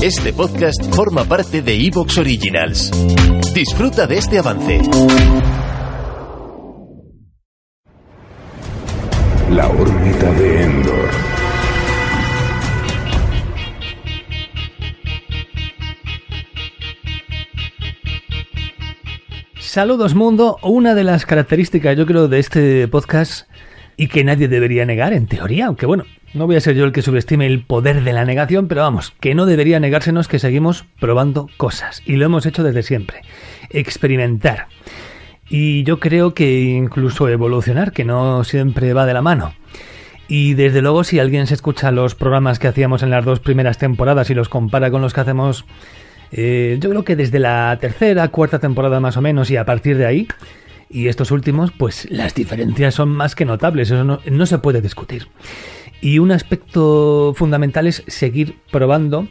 Este podcast forma parte de Evox Originals. Disfruta de este avance. La órbita de Endor. Saludos mundo, una de las características yo creo de este podcast y que nadie debería negar en teoría, aunque bueno, no voy a ser yo el que subestime el poder de la negación, pero vamos, que no debería negársenos que seguimos probando cosas. Y lo hemos hecho desde siempre. Experimentar. Y yo creo que incluso evolucionar, que no siempre va de la mano. Y desde luego, si alguien se escucha los programas que hacíamos en las dos primeras temporadas y los compara con los que hacemos, eh, yo creo que desde la tercera, cuarta temporada más o menos y a partir de ahí, y estos últimos, pues las diferencias son más que notables, eso no, no se puede discutir. Y un aspecto fundamental es seguir probando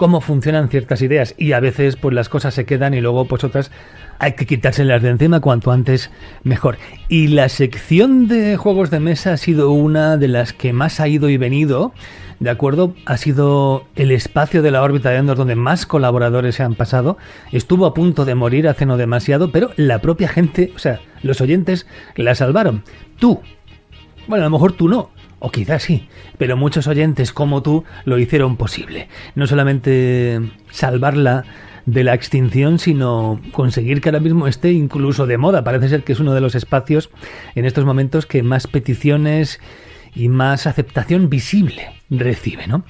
cómo funcionan ciertas ideas y a veces pues las cosas se quedan y luego pues otras hay que quitárselas de encima cuanto antes mejor. Y la sección de juegos de mesa ha sido una de las que más ha ido y venido, ¿de acuerdo? Ha sido el espacio de la órbita de Endor donde más colaboradores se han pasado. Estuvo a punto de morir hace no demasiado, pero la propia gente, o sea, los oyentes la salvaron. Tú, bueno, a lo mejor tú no, o quizás sí, pero muchos oyentes como tú lo hicieron posible. No solamente salvarla de la extinción, sino conseguir que ahora mismo esté incluso de moda. Parece ser que es uno de los espacios en estos momentos que más peticiones y más aceptación visible recibe, ¿no?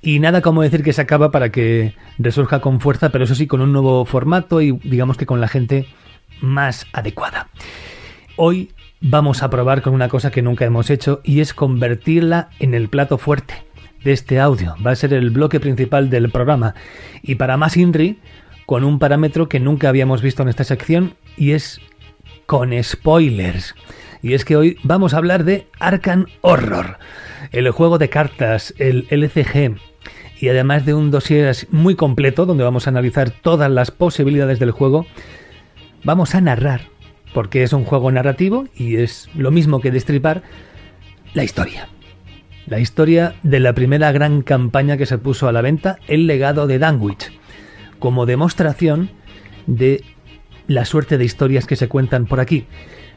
Y nada como decir que se acaba para que resurja con fuerza, pero eso sí, con un nuevo formato y digamos que con la gente más adecuada. Hoy vamos a probar con una cosa que nunca hemos hecho y es convertirla en el plato fuerte de este audio. Va a ser el bloque principal del programa. Y para más INRI, con un parámetro que nunca habíamos visto en esta sección y es con spoilers. Y es que hoy vamos a hablar de Arkham Horror, el juego de cartas, el LCG, y además de un dossier muy completo donde vamos a analizar todas las posibilidades del juego, vamos a narrar porque es un juego narrativo y es lo mismo que destripar la historia. La historia de la primera gran campaña que se puso a la venta, El legado de Danwich, como demostración de la suerte de historias que se cuentan por aquí.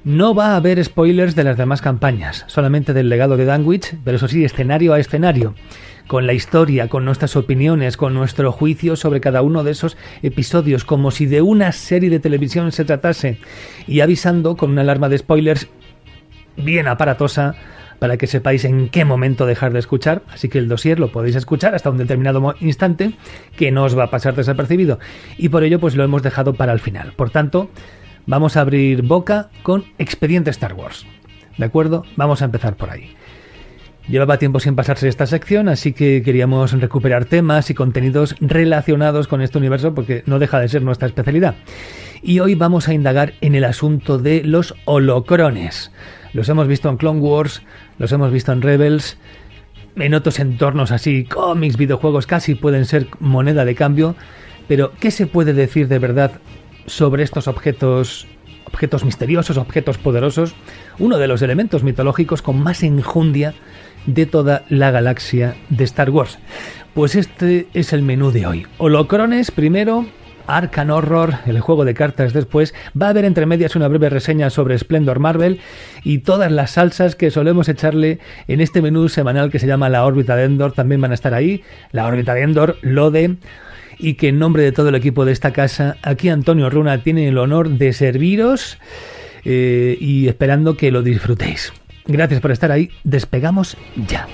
No va a haber spoilers de las demás campañas, solamente del legado de Danwich, pero eso sí, escenario a escenario. Con la historia, con nuestras opiniones, con nuestro juicio sobre cada uno de esos episodios, como si de una serie de televisión se tratase, y avisando con una alarma de spoilers bien aparatosa para que sepáis en qué momento dejar de escuchar, así que el dossier lo podéis escuchar hasta un determinado instante que no os va a pasar desapercibido. Y por ello pues lo hemos dejado para el final. Por tanto, vamos a abrir boca con Expediente Star Wars. ¿De acuerdo? Vamos a empezar por ahí. Llevaba tiempo sin pasarse esta sección, así que queríamos recuperar temas y contenidos relacionados con este universo porque no deja de ser nuestra especialidad. Y hoy vamos a indagar en el asunto de los holocrones. Los hemos visto en Clone Wars, los hemos visto en Rebels, en otros entornos así, cómics, videojuegos casi pueden ser moneda de cambio, pero ¿qué se puede decir de verdad sobre estos objetos objetos misteriosos, objetos poderosos, uno de los elementos mitológicos con más enjundia de toda la galaxia de Star Wars. Pues este es el menú de hoy. Holocrones primero, Arcan Horror, el juego de cartas después, va a haber entre medias una breve reseña sobre Splendor Marvel y todas las salsas que solemos echarle en este menú semanal que se llama La órbita de Endor también van a estar ahí. La órbita de Endor, Lode y que en nombre de todo el equipo de esta casa, aquí Antonio Runa tiene el honor de serviros eh, y esperando que lo disfrutéis. Gracias por estar ahí. Despegamos ya.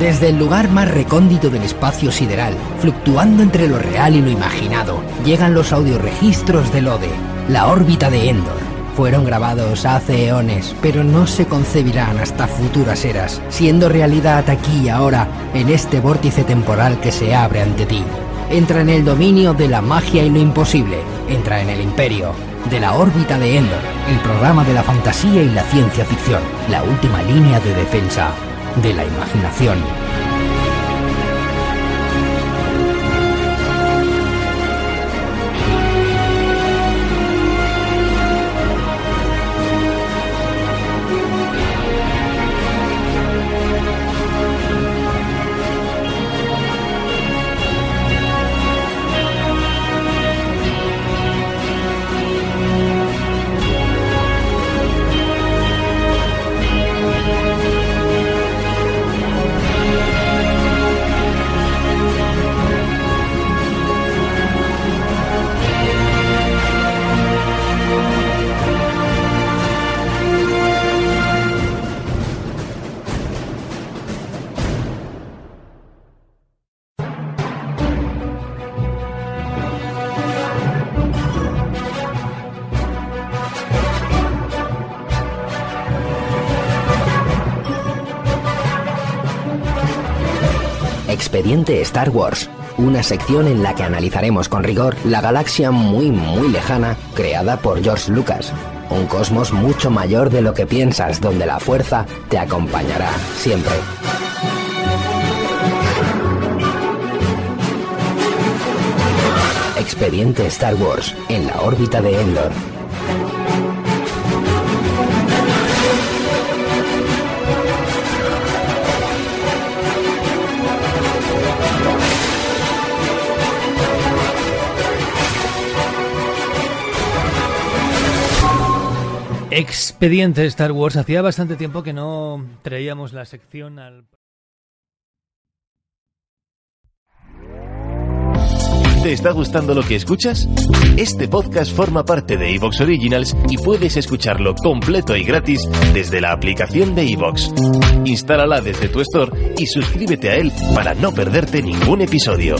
Desde el lugar más recóndito del espacio sideral, fluctuando entre lo real y lo imaginado, llegan los audioregistros del ODE, la órbita de Endor. Fueron grabados hace eones, pero no se concebirán hasta futuras eras, siendo realidad aquí y ahora, en este vórtice temporal que se abre ante ti. Entra en el dominio de la magia y lo imposible, entra en el imperio, de la órbita de Endor, el programa de la fantasía y la ciencia ficción, la última línea de defensa de la imaginación. Expediente Star Wars, una sección en la que analizaremos con rigor la galaxia muy muy lejana creada por George Lucas, un cosmos mucho mayor de lo que piensas donde la fuerza te acompañará siempre. Expediente Star Wars en la órbita de Endor. Expediente Star Wars. Hacía bastante tiempo que no traíamos la sección al... ¿Te está gustando lo que escuchas? Este podcast forma parte de Evox Originals y puedes escucharlo completo y gratis desde la aplicación de Evox. Instálala desde tu store y suscríbete a él para no perderte ningún episodio.